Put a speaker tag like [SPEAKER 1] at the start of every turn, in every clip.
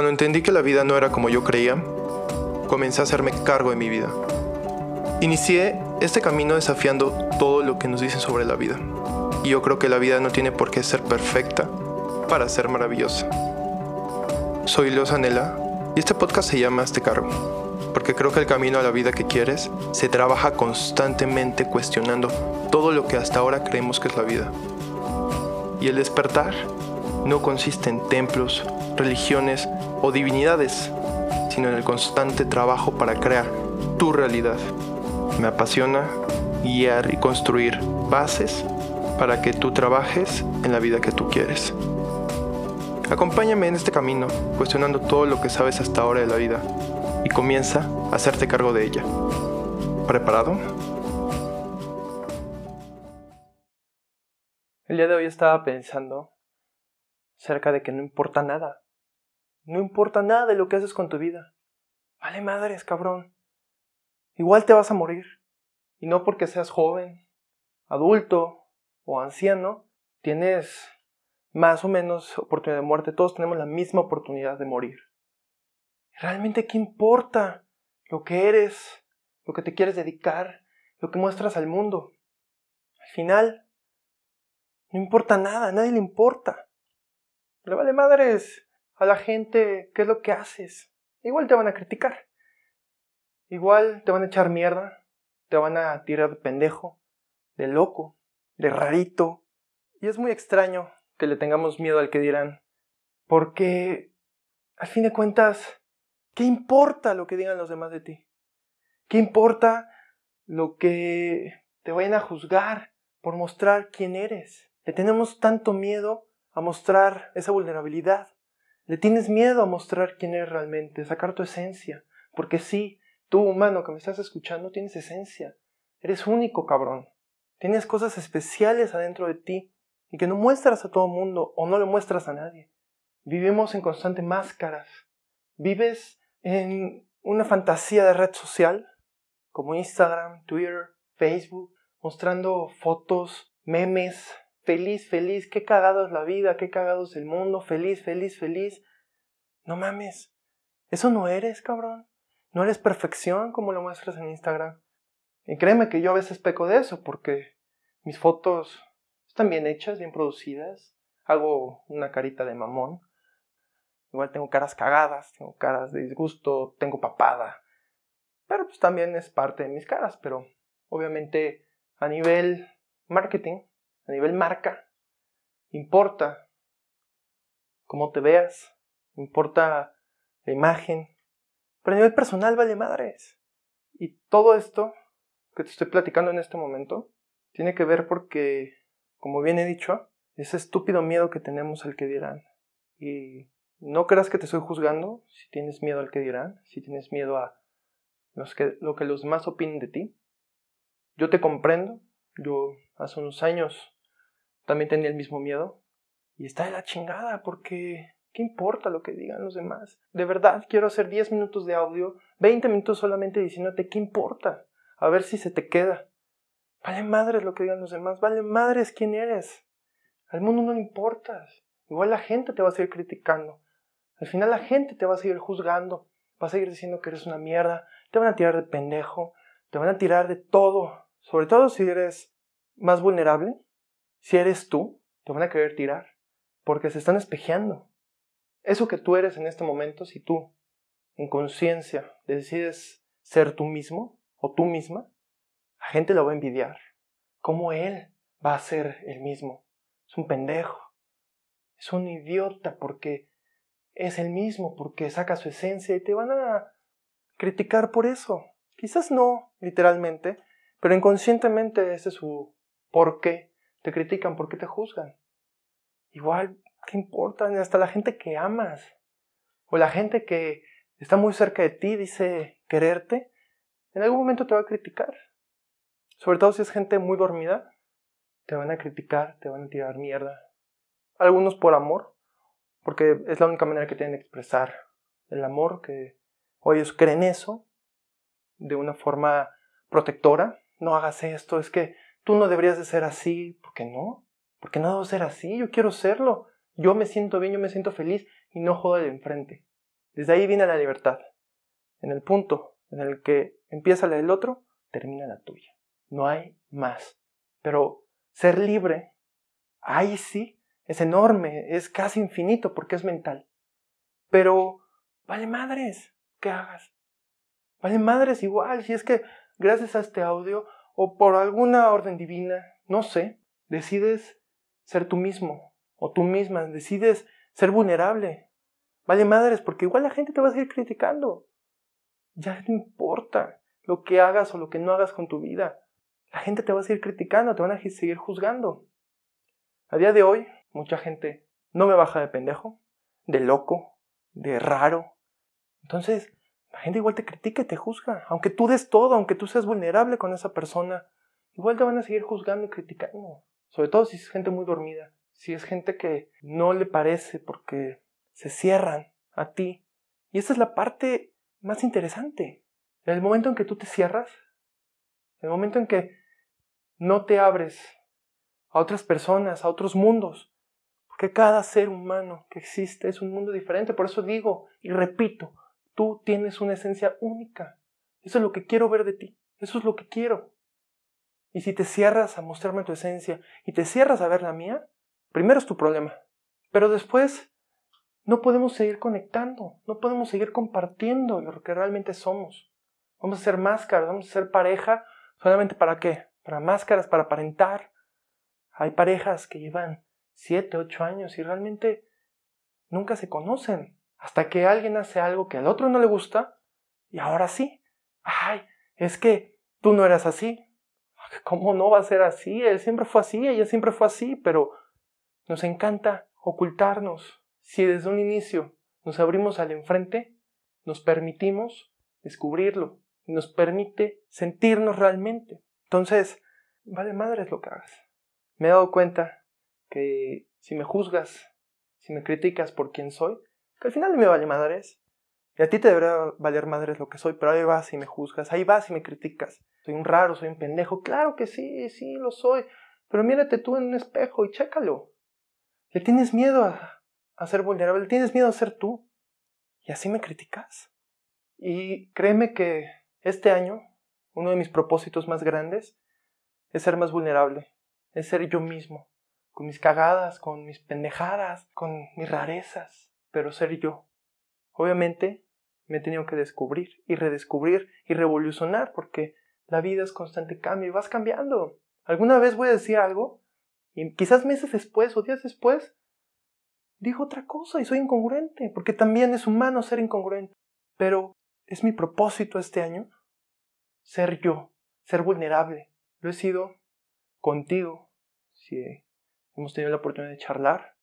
[SPEAKER 1] Cuando entendí que la vida no era como yo creía, comencé a hacerme cargo de mi vida. Inicié este camino desafiando todo lo que nos dicen sobre la vida. Y yo creo que la vida no tiene por qué ser perfecta para ser maravillosa. Soy Leo Sanela y este podcast se llama Este Cargo, porque creo que el camino a la vida que quieres se trabaja constantemente cuestionando todo lo que hasta ahora creemos que es la vida. Y el despertar no consiste en templos, religiones o divinidades, sino en el constante trabajo para crear tu realidad. Me apasiona guiar y construir bases para que tú trabajes en la vida que tú quieres. Acompáñame en este camino, cuestionando todo lo que sabes hasta ahora de la vida, y comienza a hacerte cargo de ella. ¿Preparado? El día de hoy estaba pensando cerca de que no importa nada. No importa nada de lo que haces con tu vida. Vale madres, cabrón. Igual te vas a morir. Y no porque seas joven, adulto o anciano, tienes más o menos oportunidad de muerte. Todos tenemos la misma oportunidad de morir. ¿Realmente qué importa lo que eres, lo que te quieres dedicar, lo que muestras al mundo? Al final, no importa nada, a nadie le importa. Le vale madres a la gente qué es lo que haces. Igual te van a criticar. Igual te van a echar mierda. Te van a tirar de pendejo, de loco, de rarito. Y es muy extraño que le tengamos miedo al que dirán. Porque, al fin de cuentas, ¿qué importa lo que digan los demás de ti? ¿Qué importa lo que te vayan a juzgar por mostrar quién eres? Le tenemos tanto miedo a mostrar esa vulnerabilidad. Le tienes miedo a mostrar quién eres realmente, sacar tu esencia. Porque sí, tú humano que me estás escuchando tienes esencia. Eres único, cabrón. Tienes cosas especiales adentro de ti y que no muestras a todo el mundo o no le muestras a nadie. Vivimos en constante máscaras. Vives en una fantasía de red social como Instagram, Twitter, Facebook, mostrando fotos, memes, feliz, feliz, qué cagado es la vida, qué cagado es el mundo, feliz, feliz, feliz. No mames, eso no eres, cabrón. No eres perfección como lo muestras en Instagram. Y créeme que yo a veces peco de eso porque mis fotos están bien hechas, bien producidas. Hago una carita de mamón. Igual tengo caras cagadas, tengo caras de disgusto, tengo papada. Pero pues también es parte de mis caras, pero obviamente a nivel marketing a nivel marca, importa cómo te veas, importa la imagen, pero a nivel personal vale madres. Y todo esto que te estoy platicando en este momento tiene que ver porque, como bien he dicho, ese estúpido miedo que tenemos al que dirán. Y no creas que te estoy juzgando si tienes miedo al que dirán, si tienes miedo a los que, lo que los demás opinen de ti. Yo te comprendo. Yo hace unos años también tenía el mismo miedo. Y está de la chingada, porque ¿qué importa lo que digan los demás? De verdad, quiero hacer 10 minutos de audio, 20 minutos solamente diciéndote qué importa. A ver si se te queda. Vale madres lo que digan los demás, vale madres quién eres. Al mundo no le importas. Igual la gente te va a seguir criticando. Al final la gente te va a seguir juzgando. Va a seguir diciendo que eres una mierda. Te van a tirar de pendejo. Te van a tirar de todo. Sobre todo si eres más vulnerable si eres tú, te van a querer tirar, porque se están espejeando. Eso que tú eres en este momento, si tú, en conciencia, decides ser tú mismo o tú misma, la gente lo va a envidiar. ¿Cómo él va a ser el mismo? Es un pendejo. Es un idiota porque es el mismo, porque saca su esencia y te van a criticar por eso. Quizás no literalmente, pero inconscientemente ese es su porqué te critican, porque te juzgan. Igual, ¿qué importa? Hasta la gente que amas o la gente que está muy cerca de ti dice quererte, en algún momento te va a criticar. Sobre todo si es gente muy dormida, te van a criticar, te van a tirar mierda. Algunos por amor, porque es la única manera que tienen de expresar el amor, que o ellos creen eso de una forma protectora. No hagas esto, es que tú no deberías de ser así, ¿por qué no? ¿Por qué no debo ser así? Yo quiero serlo. Yo me siento bien, yo me siento feliz y no jodo de enfrente. Desde ahí viene la libertad. En el punto en el que empieza la del otro, termina la tuya. No hay más. Pero ser libre, ahí sí, es enorme, es casi infinito porque es mental. Pero, vale madres, ¿qué hagas? Vale madres igual, si es que gracias a este audio o por alguna orden divina, no sé, decides ser tú mismo o tú misma, decides ser vulnerable. Vale madres, porque igual la gente te va a seguir criticando. Ya no importa lo que hagas o lo que no hagas con tu vida. La gente te va a seguir criticando, te van a seguir juzgando. A día de hoy, mucha gente no me baja de pendejo, de loco, de raro. Entonces, la gente igual te critica y te juzga. Aunque tú des todo, aunque tú seas vulnerable con esa persona, igual te van a seguir juzgando y criticando. Sobre todo si es gente muy dormida. Si es gente que no le parece porque se cierran a ti. Y esa es la parte más interesante. En el momento en que tú te cierras, en el momento en que no te abres a otras personas, a otros mundos, porque cada ser humano que existe es un mundo diferente. Por eso digo y repito, tú tienes una esencia única. Eso es lo que quiero ver de ti. Eso es lo que quiero. Y si te cierras a mostrarme tu esencia y te cierras a ver la mía, primero es tu problema. Pero después no podemos seguir conectando, no podemos seguir compartiendo lo que realmente somos. Vamos a ser máscaras, vamos a ser pareja, solamente para qué? Para máscaras, para aparentar. Hay parejas que llevan 7, 8 años y realmente nunca se conocen. Hasta que alguien hace algo que al otro no le gusta y ahora sí. Ay, es que tú no eras así, ¿Cómo no va a ser así? Él siempre fue así, ella siempre fue así, pero nos encanta ocultarnos. Si desde un inicio nos abrimos al enfrente, nos permitimos descubrirlo, nos permite sentirnos realmente. Entonces, vale madres lo que hagas. Me he dado cuenta que si me juzgas, si me criticas por quién soy, que al final me vale madres, y a ti te debería valer madres lo que soy, pero ahí vas y me juzgas, ahí vas y me criticas. Soy un raro, soy un pendejo. Claro que sí, sí, lo soy. Pero mírate tú en un espejo y chécalo. Le tienes miedo a, a ser vulnerable, le tienes miedo a ser tú. Y así me criticas. Y créeme que este año, uno de mis propósitos más grandes es ser más vulnerable, es ser yo mismo, con mis cagadas, con mis pendejadas, con mis rarezas, pero ser yo. Obviamente me he tenido que descubrir y redescubrir y revolucionar porque la vida es constante cambio y vas cambiando. Alguna vez voy a decir algo y quizás meses después o días después digo otra cosa y soy incongruente porque también es humano ser incongruente. Pero es mi propósito este año ser yo, ser vulnerable. Lo he sido contigo si hemos tenido la oportunidad de charlar.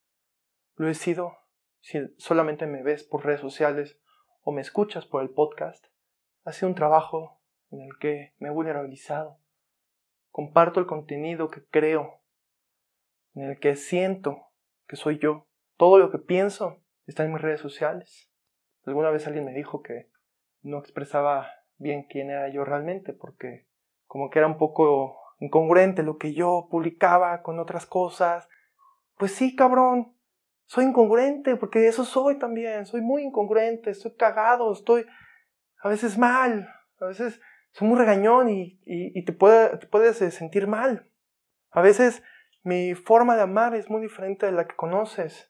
[SPEAKER 1] Lo he sido si solamente me ves por redes sociales o me escuchas por el podcast, ha sido un trabajo en el que me he vulnerabilizado. Comparto el contenido que creo, en el que siento que soy yo. Todo lo que pienso está en mis redes sociales. Alguna vez alguien me dijo que no expresaba bien quién era yo realmente, porque como que era un poco incongruente lo que yo publicaba con otras cosas. Pues sí, cabrón, soy incongruente, porque eso soy también, soy muy incongruente, estoy cagado, estoy a veces mal, a veces soy muy regañón y, te, te puedes sentir mal. A veces mi forma de amar es muy diferente de la que conoces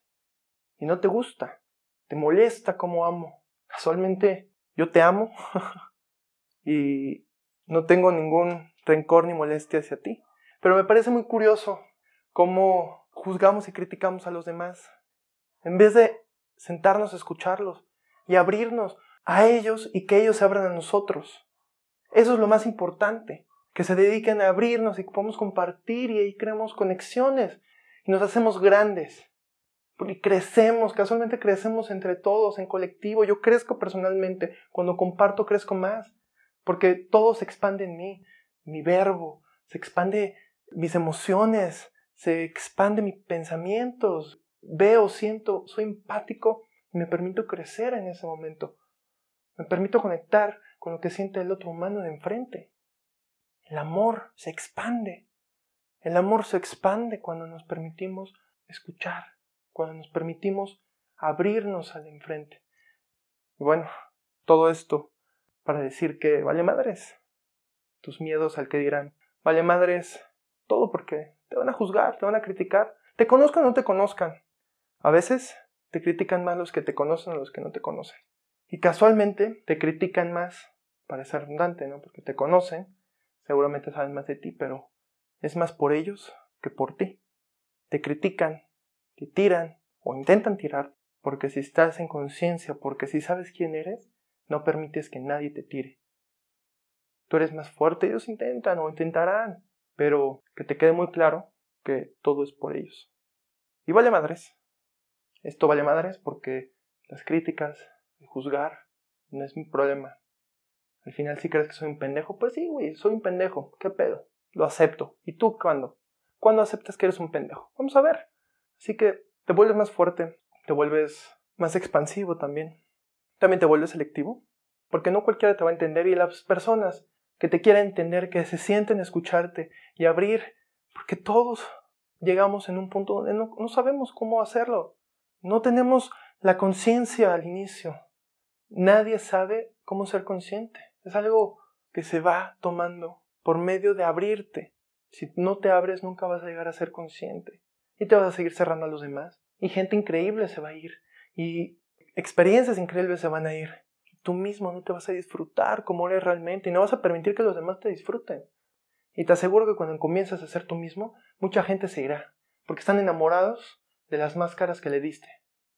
[SPEAKER 1] y no te gusta, te molesta como amo. Casualmente yo te amo y no tengo ningún rencor ni molestia hacia ti. Pero me parece muy curioso cómo juzgamos y criticamos a los demás en vez de sentarnos a escucharlos y abrirnos a ellos y que ellos se abran a nosotros. Eso es lo más importante, que se dediquen a abrirnos y que podamos compartir y ahí creamos conexiones y nos hacemos grandes. Y crecemos, casualmente crecemos entre todos, en colectivo. Yo crezco personalmente, cuando comparto crezco más, porque todo se expande en mí, mi verbo, se expande mis emociones, se expande mis pensamientos, veo, siento, soy empático y me permito crecer en ese momento. Me permito conectar con lo que siente el otro humano de enfrente. El amor se expande. El amor se expande cuando nos permitimos escuchar, cuando nos permitimos abrirnos al enfrente. Y bueno, todo esto para decir que vale madres. Tus miedos al que dirán, vale madres todo porque te van a juzgar, te van a criticar, te conozcan o no te conozcan. A veces te critican más los que te conocen o los que no te conocen. Y casualmente te critican más, para ser redundante, ¿no? Porque te conocen, seguramente saben más de ti, pero es más por ellos que por ti. Te critican, te tiran o intentan tirar, porque si estás en conciencia, porque si sabes quién eres, no permites que nadie te tire. Tú eres más fuerte, ellos intentan o intentarán, pero que te quede muy claro que todo es por ellos. Y vale madres. Esto vale madres porque las críticas, el juzgar, no es mi problema. Al final, si crees que soy un pendejo, pues sí, güey, soy un pendejo. ¿Qué pedo? Lo acepto. ¿Y tú cuándo? ¿Cuándo aceptas que eres un pendejo? Vamos a ver. Así que te vuelves más fuerte, te vuelves más expansivo también. También te vuelves selectivo, porque no cualquiera te va a entender y las personas que te quieran entender, que se sienten escucharte y abrir, porque todos llegamos en un punto donde no, no sabemos cómo hacerlo. No tenemos la conciencia al inicio. Nadie sabe cómo ser consciente. Es algo que se va tomando por medio de abrirte. Si no te abres, nunca vas a llegar a ser consciente. Y te vas a seguir cerrando a los demás. Y gente increíble se va a ir. Y experiencias increíbles se van a ir. Tú mismo no te vas a disfrutar como eres realmente. Y no vas a permitir que los demás te disfruten. Y te aseguro que cuando comienzas a ser tú mismo, mucha gente se irá. Porque están enamorados de las máscaras que le diste.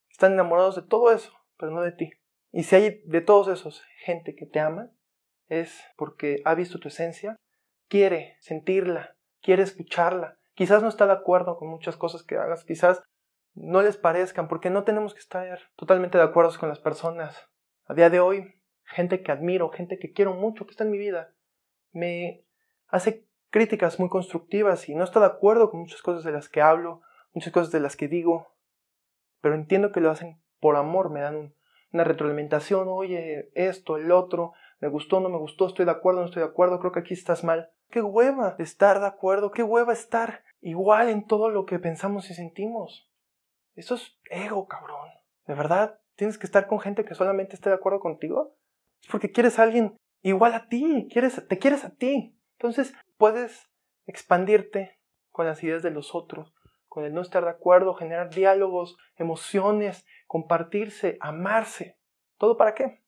[SPEAKER 1] Están enamorados de todo eso, pero no de ti. Y si hay de todos esos gente que te ama, es porque ha visto tu esencia, quiere sentirla, quiere escucharla. Quizás no está de acuerdo con muchas cosas que hagas, quizás no les parezcan, porque no tenemos que estar totalmente de acuerdo con las personas. A día de hoy, gente que admiro, gente que quiero mucho, que está en mi vida, me hace críticas muy constructivas y no está de acuerdo con muchas cosas de las que hablo, muchas cosas de las que digo, pero entiendo que lo hacen por amor, me dan una retroalimentación, oye, esto, el otro, me gustó, no me gustó, estoy de acuerdo, no estoy de acuerdo, creo que aquí estás mal. Qué hueva estar de acuerdo, qué hueva estar igual en todo lo que pensamos y sentimos. Eso es ego, cabrón. ¿De verdad tienes que estar con gente que solamente esté de acuerdo contigo? Es porque quieres a alguien igual a ti, quieres, te quieres a ti. Entonces puedes expandirte con las ideas de los otros, con el no estar de acuerdo, generar diálogos, emociones, compartirse, amarse. ¿Todo para qué?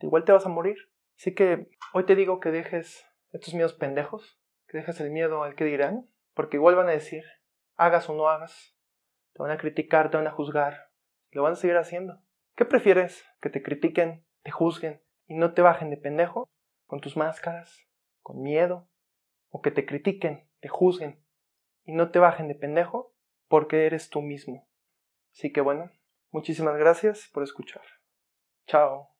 [SPEAKER 1] Igual te vas a morir. Así que hoy te digo que dejes estos miedos pendejos, que dejes el miedo al que dirán, porque igual van a decir, hagas o no hagas, te van a criticar, te van a juzgar, lo van a seguir haciendo. ¿Qué prefieres? ¿Que te critiquen, te juzguen y no te bajen de pendejo? ¿Con tus máscaras? ¿Con miedo? ¿O que te critiquen, te juzguen y no te bajen de pendejo? Porque eres tú mismo. Así que bueno, muchísimas gracias por escuchar. Chao.